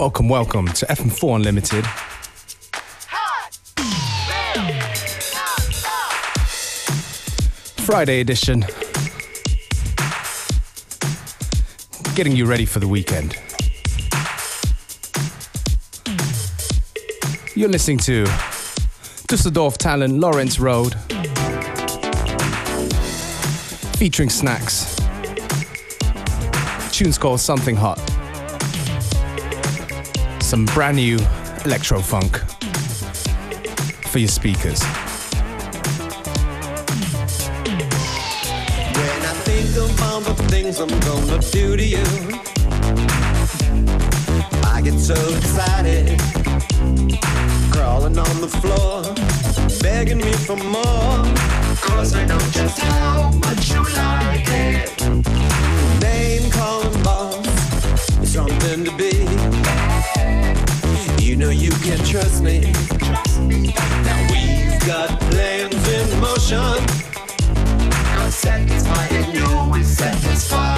Welcome, welcome to FM4 Unlimited. Friday edition. Getting you ready for the weekend. You're listening to Dusseldorf talent Lawrence Road featuring Snacks. Tune's called Something Hot some brand new electro funk for your speakers. When I think of all the things I'm gonna do to you, I get so excited, crawling on the floor, begging me for more. Cause I know just how much you like it. Name calling boss, something to be know you can trust me. Now We've got plans in motion. I'm satisfied and you're satisfied.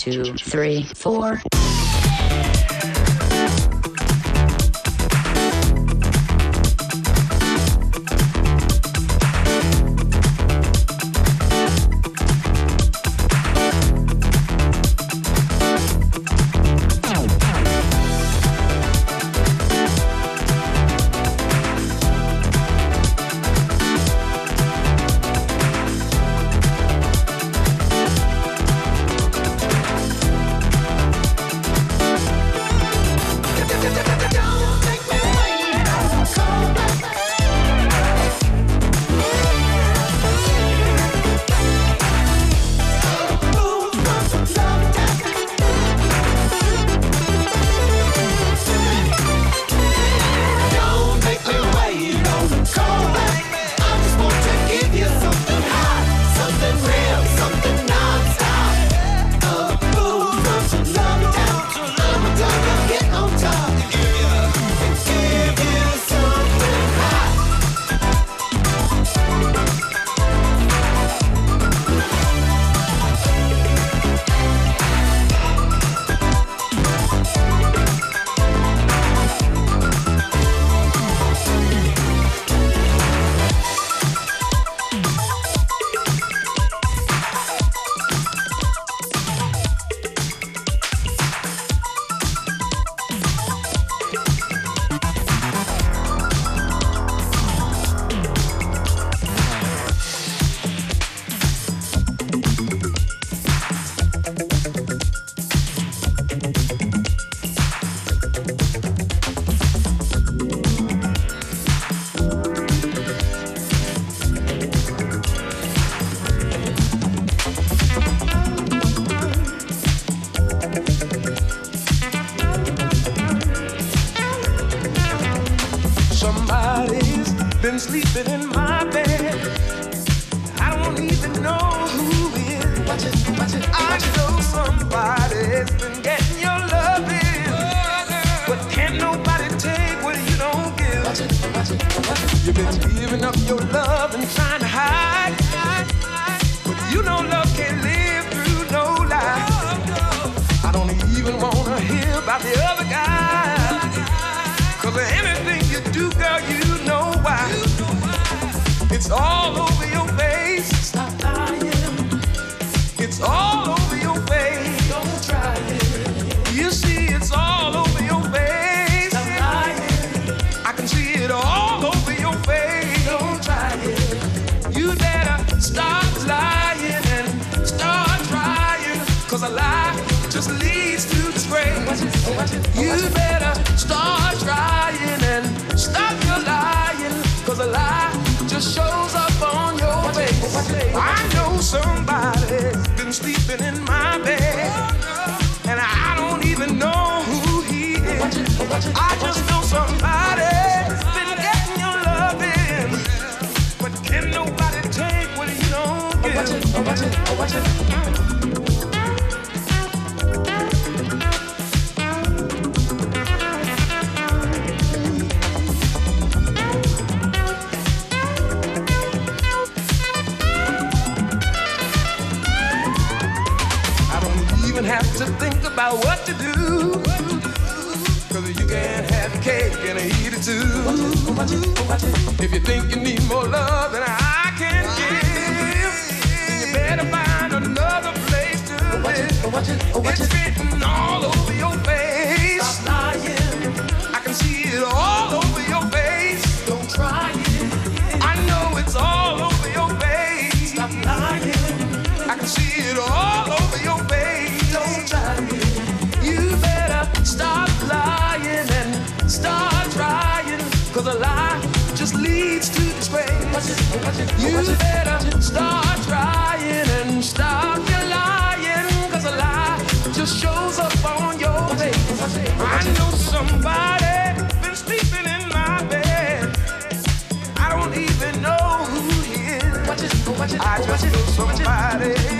two, three, four. you better start trying and stop your lying. Cause a lie just shows up on your face. I know somebody's been sleeping in my bed. And I don't even know who he is. I just know somebody's been getting your loving. But can nobody take what you don't give? think about what to do. Cause you can't have cake and eat it too. If you think you need more love than I can give, you better find another place to live. It's written all over. You better start trying and stop your lying, a lie just shows up on your face. I know somebody been sleeping in my bed. I don't even know who he is. I just know somebody.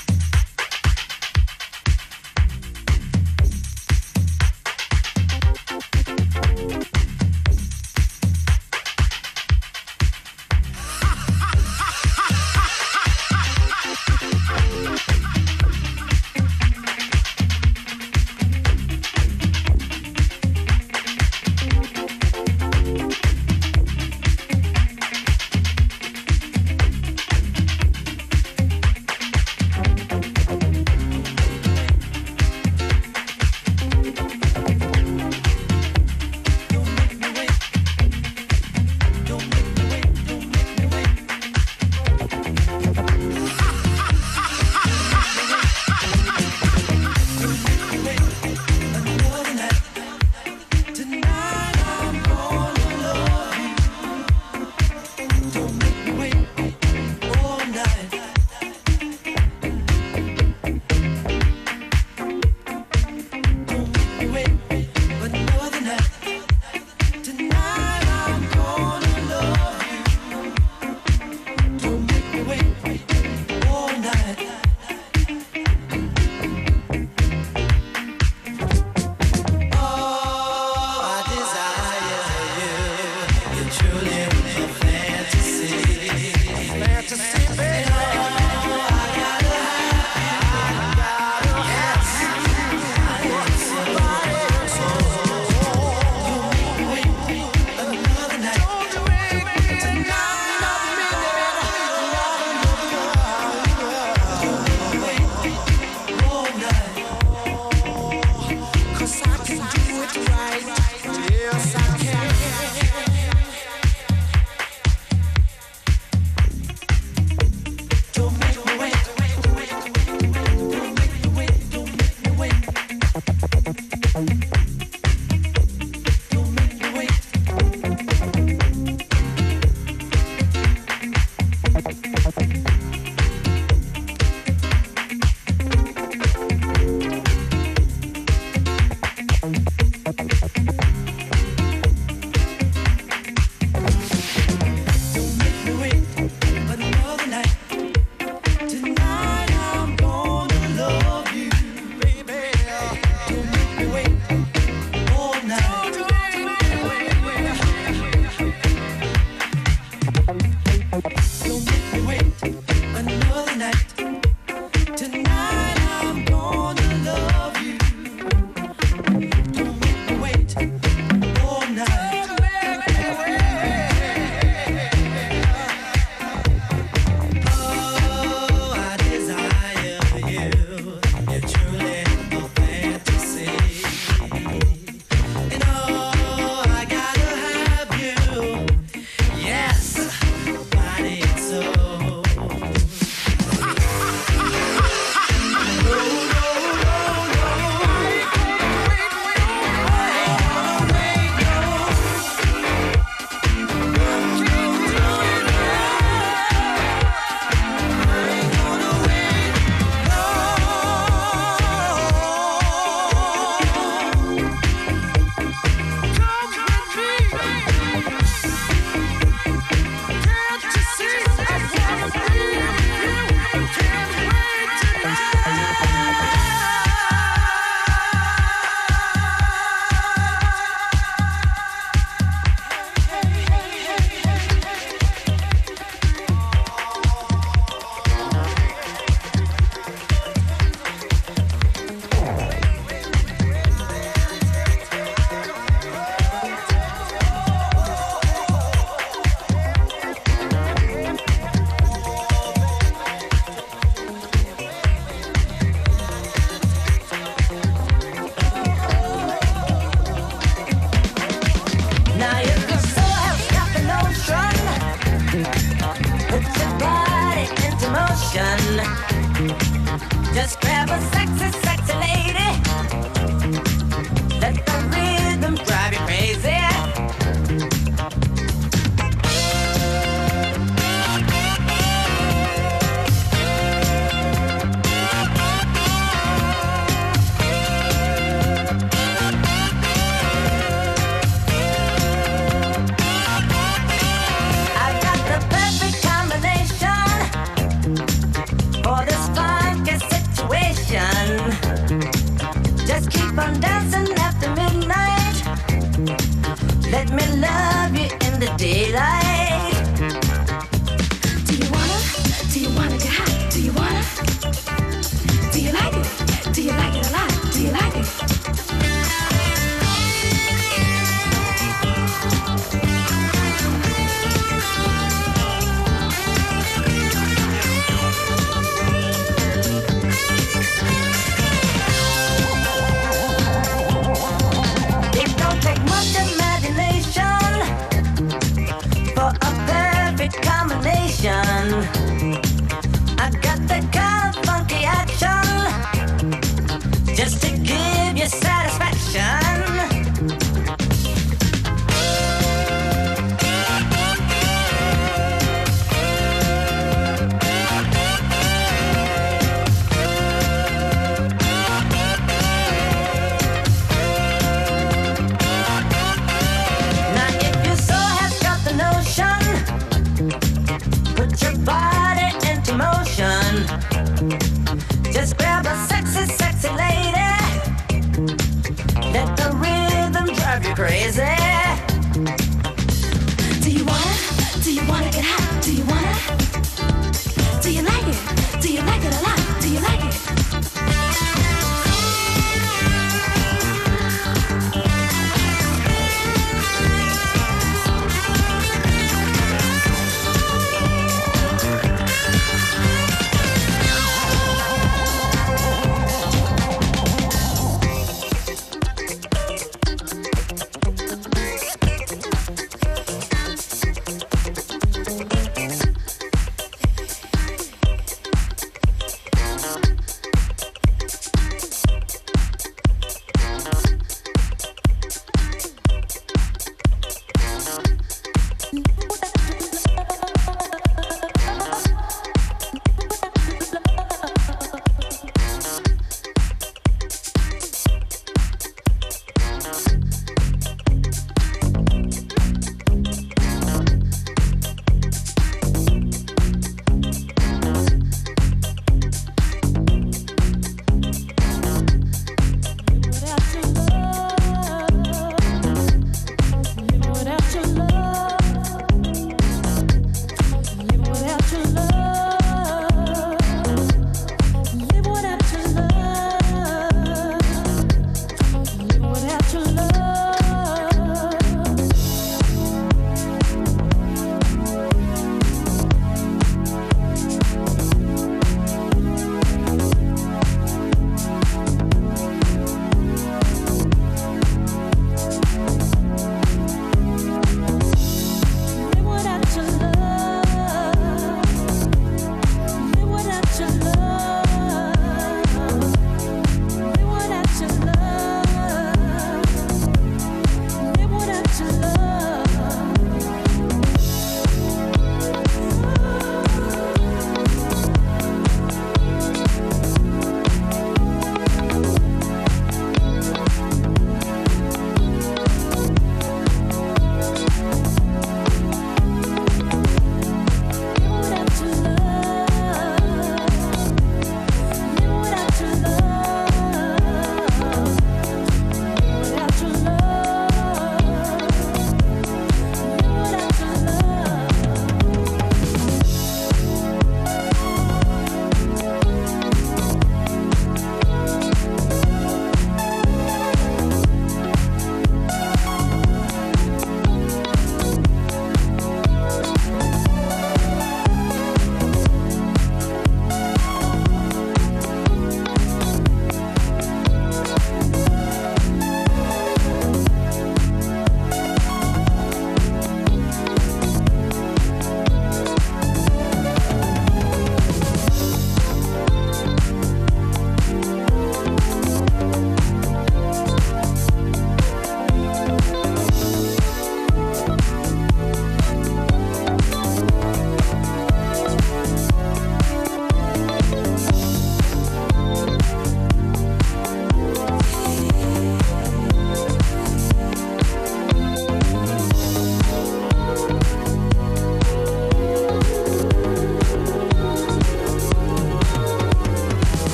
crazy?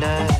wonder.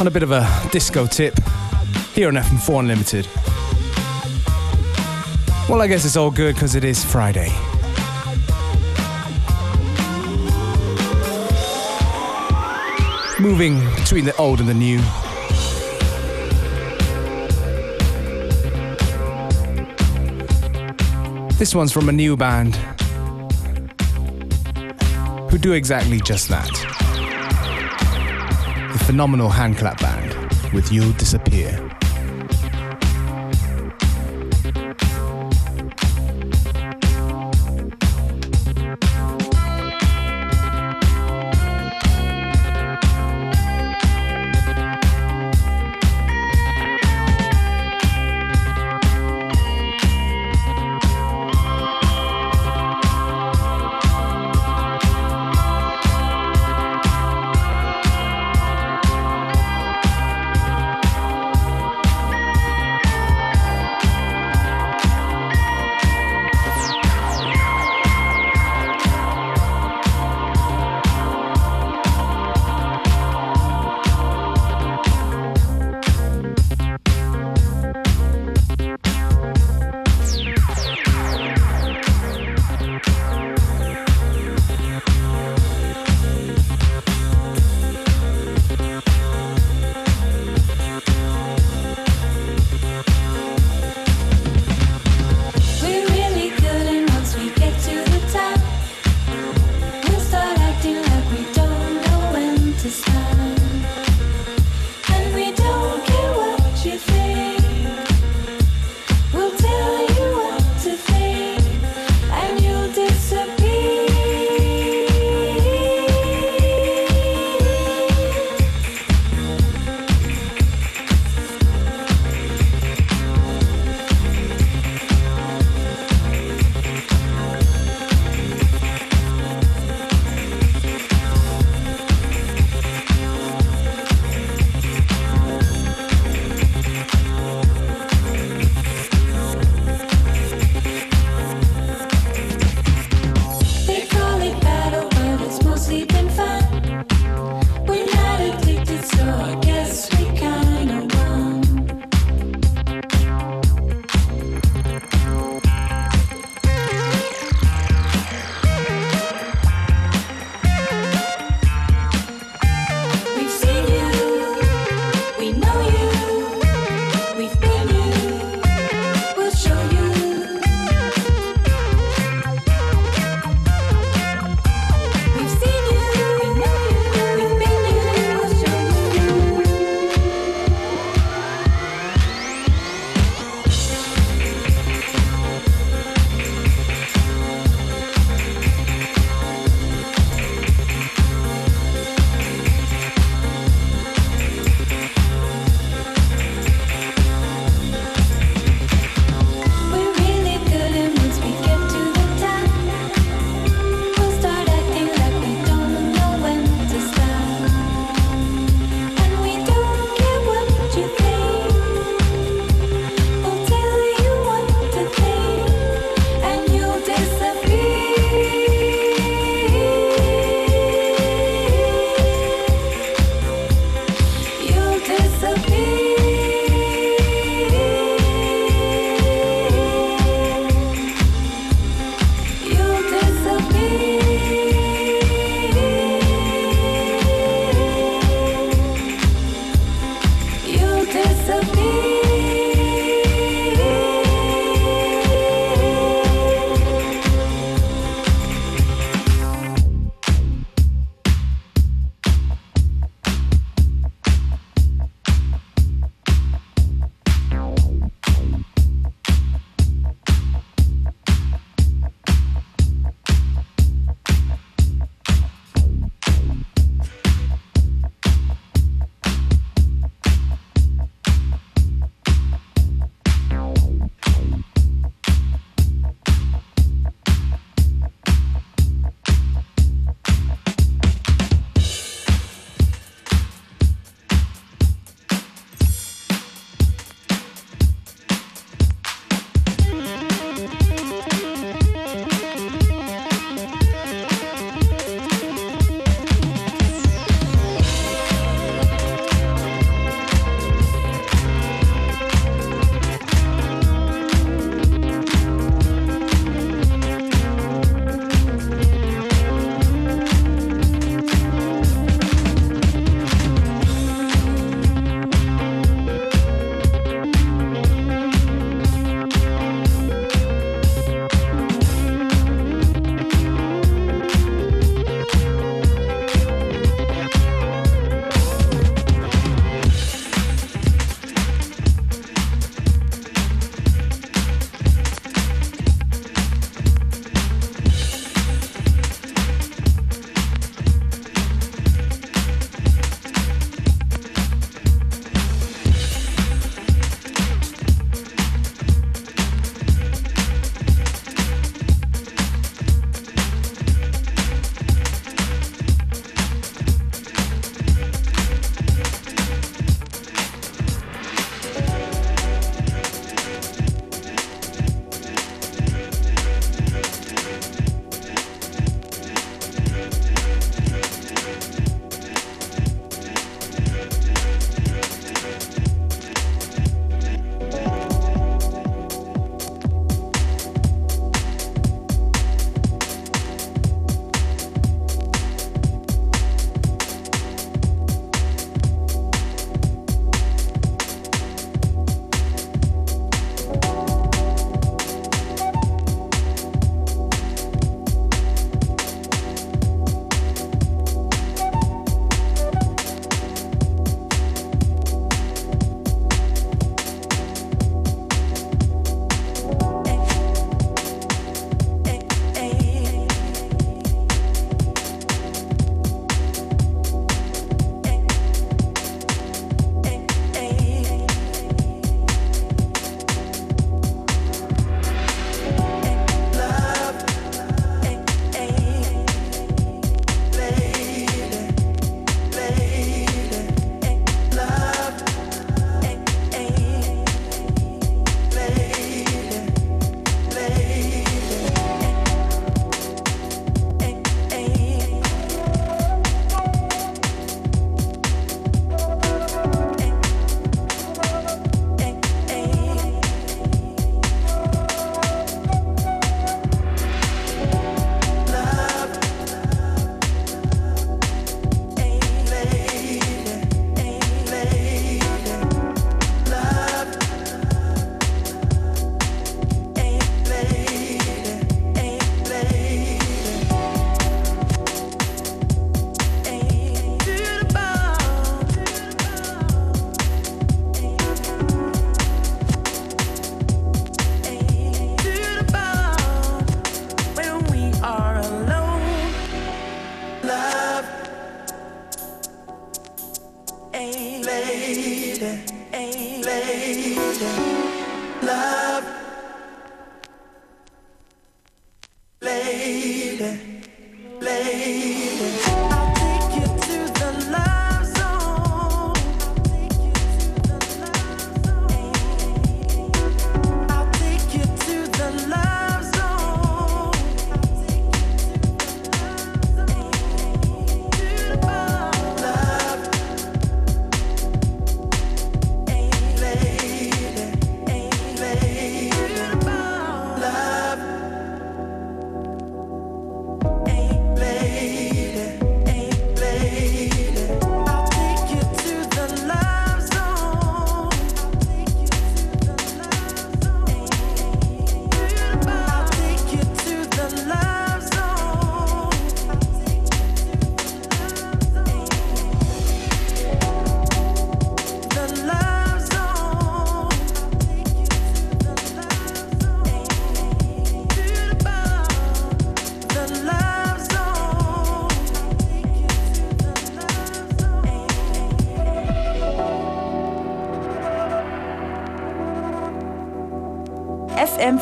On a bit of a disco tip here on FM4 Unlimited. Well, I guess it's all good because it is Friday. Moving between the old and the new. This one's from a new band who do exactly just that. Phenomenal handclap band with You'll Disappear.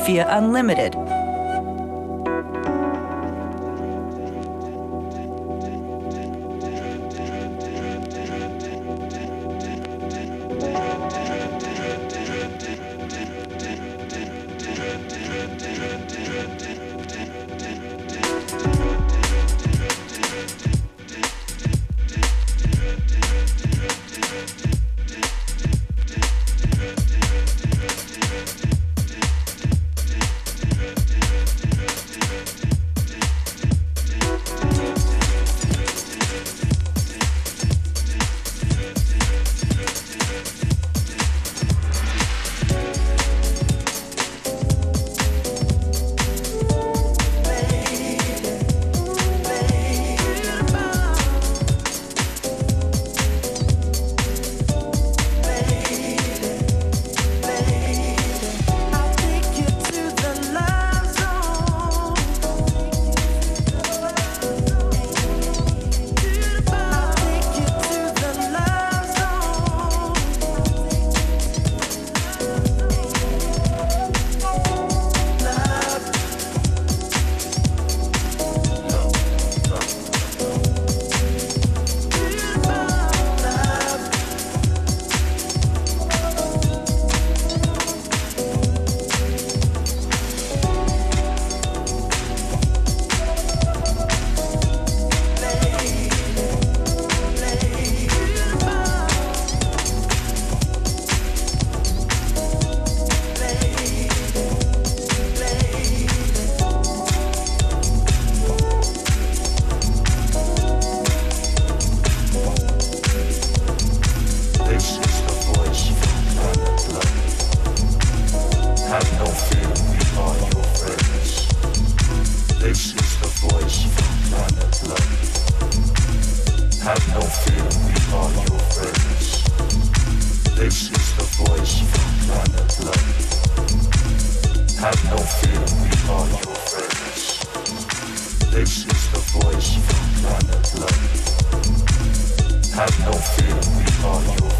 via Unlimited. This is the voice from planet Love. Have no fear, we are your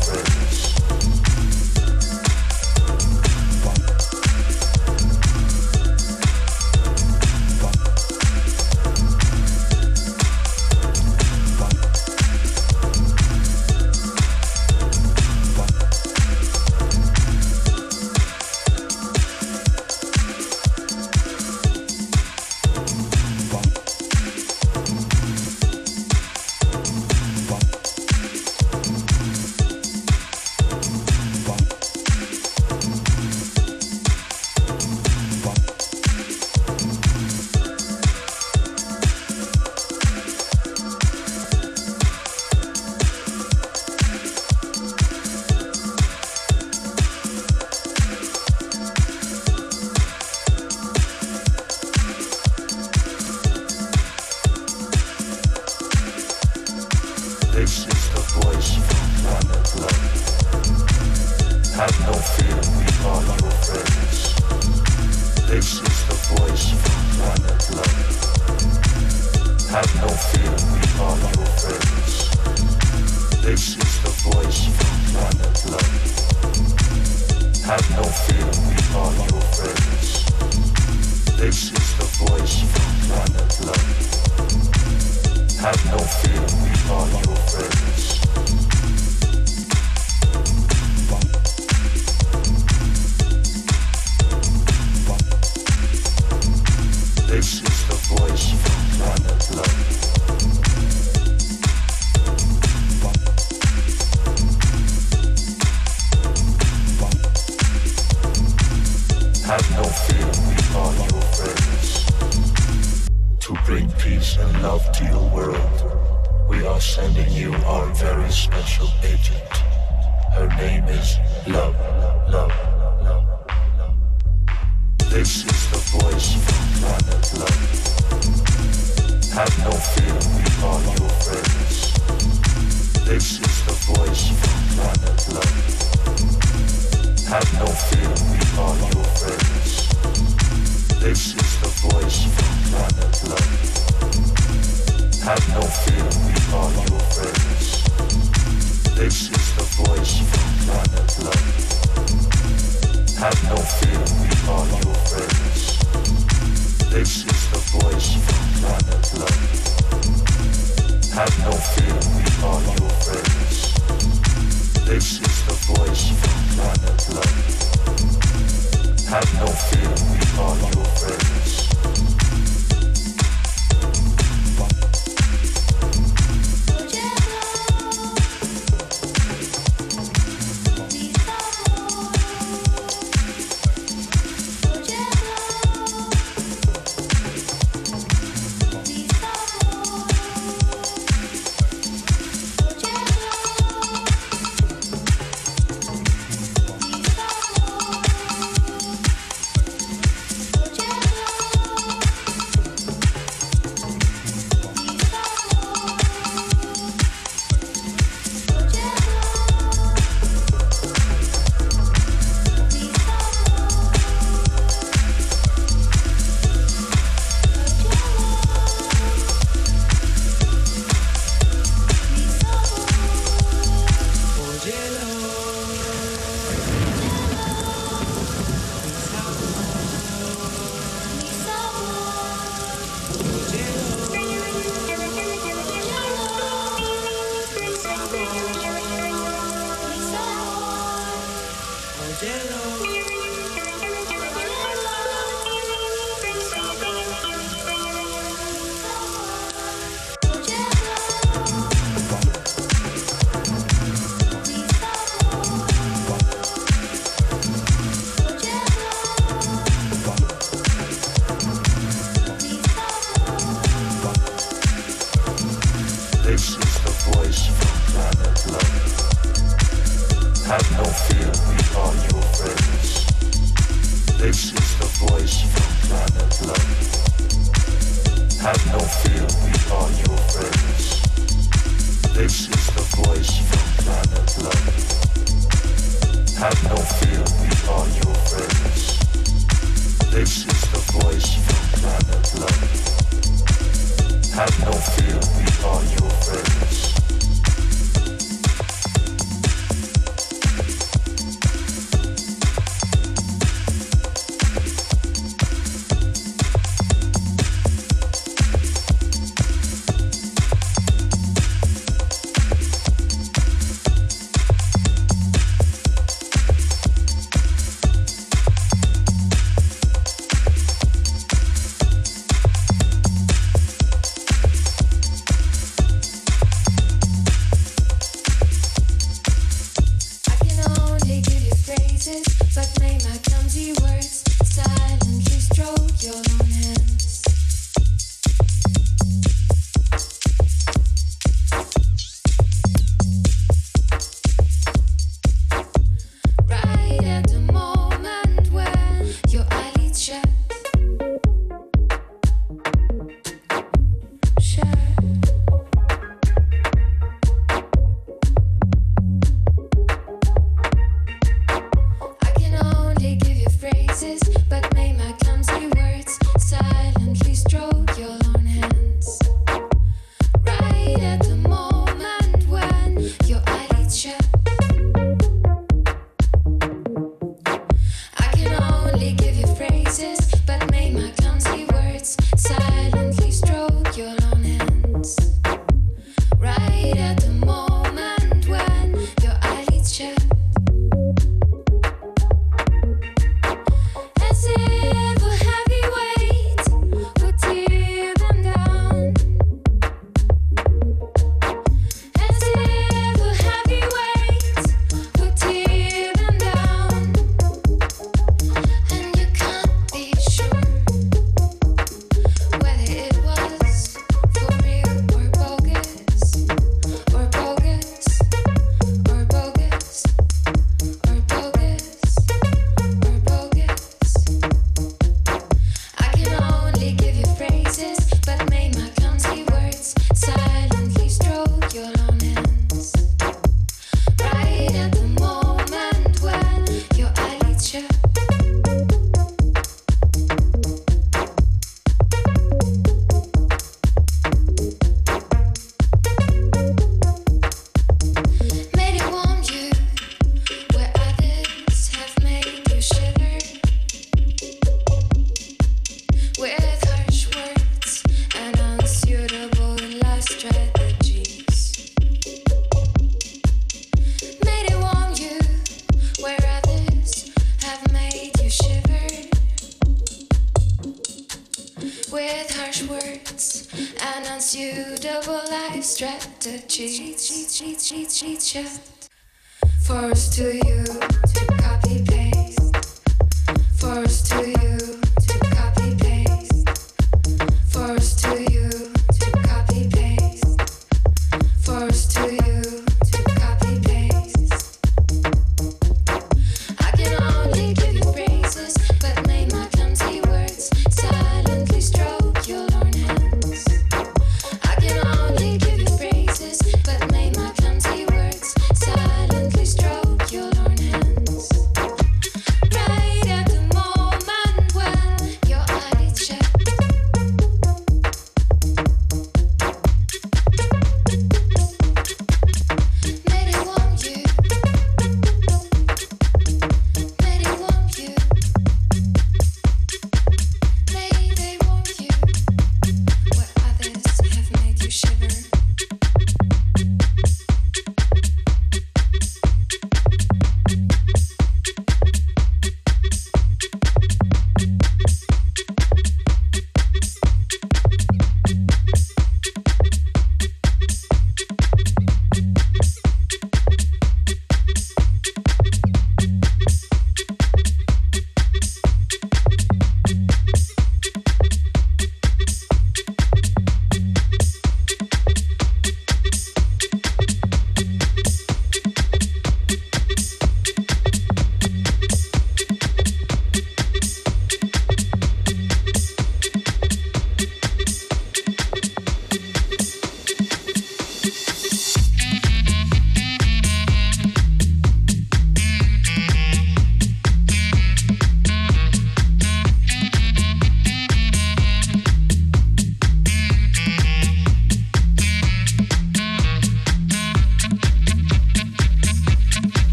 This is the voice from planet.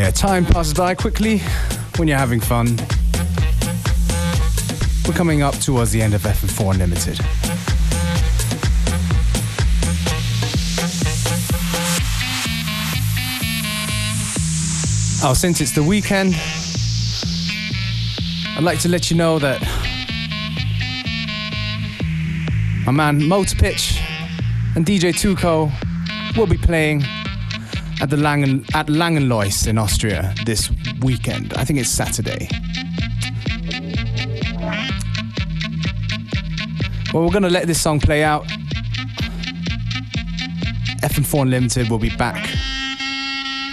Yeah, time passes by quickly when you're having fun. We're coming up towards the end of FM4 Unlimited. Oh, since it's the weekend, I'd like to let you know that my man Motor Pitch and DJ Tuco will be playing at the Langen at Langenlois in Austria this weekend. I think it's Saturday. Well, we're gonna let this song play out. FM4 Unlimited will be back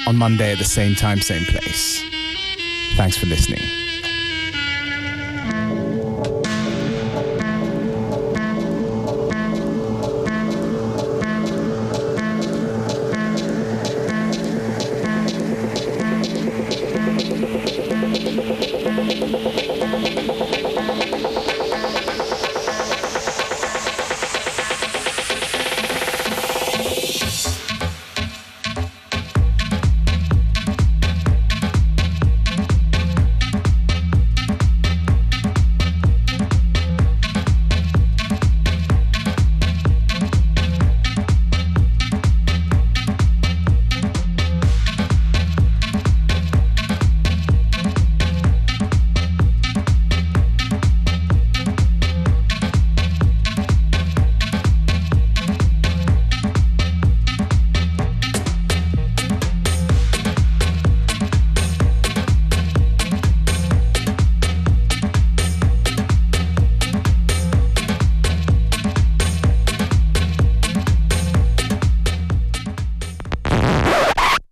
on Monday at the same time, same place. Thanks for listening.